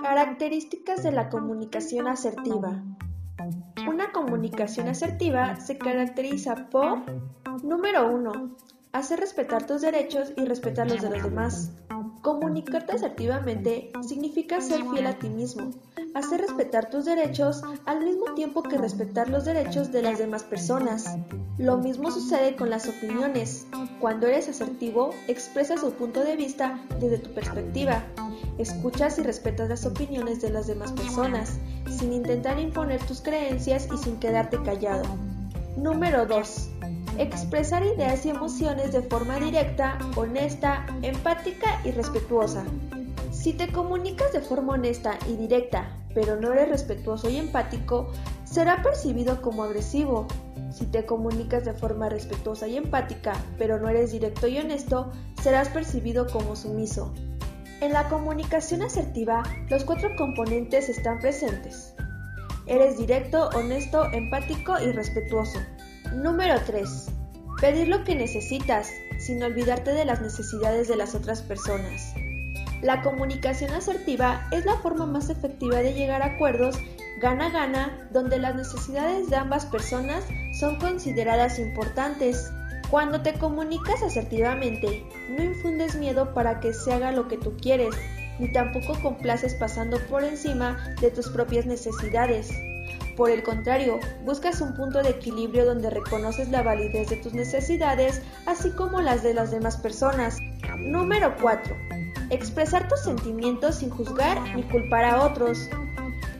Características de la comunicación asertiva. Una comunicación asertiva se caracteriza por, número 1, hacer respetar tus derechos y respetar los de los demás. Comunicarte asertivamente significa ser fiel a ti mismo, hacer respetar tus derechos al mismo tiempo que respetar los derechos de las demás personas. Lo mismo sucede con las opiniones. Cuando eres asertivo, expresas tu punto de vista desde tu perspectiva. Escuchas y respetas las opiniones de las demás personas, sin intentar imponer tus creencias y sin quedarte callado. Número 2. Expresar ideas y emociones de forma directa, honesta, empática y respetuosa. Si te comunicas de forma honesta y directa, pero no eres respetuoso y empático, será percibido como agresivo. Si te comunicas de forma respetuosa y empática, pero no eres directo y honesto, serás percibido como sumiso. En la comunicación asertiva, los cuatro componentes están presentes. Eres directo, honesto, empático y respetuoso. Número 3. Pedir lo que necesitas, sin olvidarte de las necesidades de las otras personas. La comunicación asertiva es la forma más efectiva de llegar a acuerdos gana-gana donde las necesidades de ambas personas son consideradas importantes. Cuando te comunicas asertivamente, no infundes miedo para que se haga lo que tú quieres, ni tampoco complaces pasando por encima de tus propias necesidades. Por el contrario, buscas un punto de equilibrio donde reconoces la validez de tus necesidades, así como las de las demás personas. Número 4. Expresar tus sentimientos sin juzgar ni culpar a otros.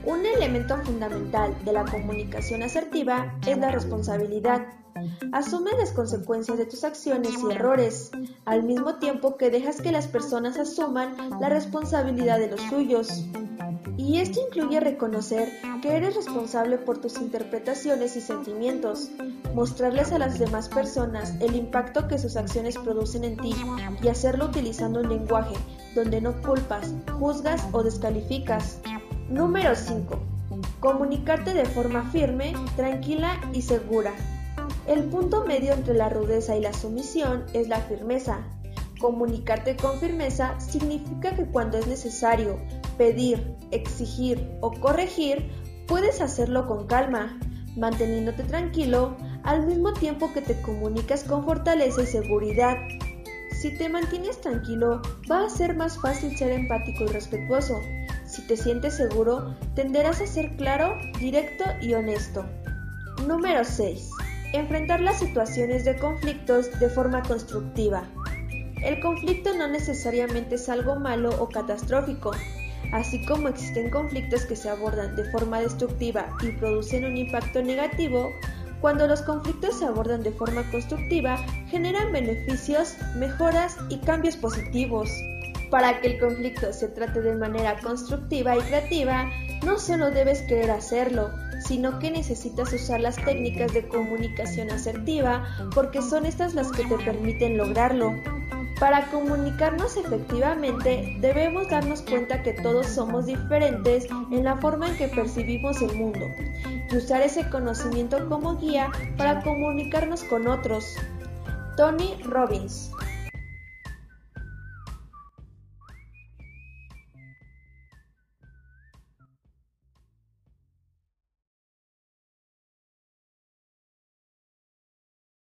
Un elemento fundamental de la comunicación asertiva es la responsabilidad. Asume las consecuencias de tus acciones y errores, al mismo tiempo que dejas que las personas asuman la responsabilidad de los suyos. Y esto incluye reconocer que eres responsable por tus interpretaciones y sentimientos, mostrarles a las demás personas el impacto que sus acciones producen en ti y hacerlo utilizando un lenguaje donde no culpas, juzgas o descalificas. Número 5. Comunicarte de forma firme, tranquila y segura. El punto medio entre la rudeza y la sumisión es la firmeza. Comunicarte con firmeza significa que cuando es necesario pedir, exigir o corregir, puedes hacerlo con calma, manteniéndote tranquilo al mismo tiempo que te comunicas con fortaleza y seguridad. Si te mantienes tranquilo, va a ser más fácil ser empático y respetuoso. Si te sientes seguro, tenderás a ser claro, directo y honesto. Número 6. Enfrentar las situaciones de conflictos de forma constructiva. El conflicto no necesariamente es algo malo o catastrófico, así como existen conflictos que se abordan de forma destructiva y producen un impacto negativo, cuando los conflictos se abordan de forma constructiva, generan beneficios, mejoras y cambios positivos. Para que el conflicto se trate de manera constructiva y creativa, no solo debes querer hacerlo, sino que necesitas usar las técnicas de comunicación asertiva porque son estas las que te permiten lograrlo. Para comunicarnos efectivamente debemos darnos cuenta que todos somos diferentes en la forma en que percibimos el mundo y usar ese conocimiento como guía para comunicarnos con otros. Tony Robbins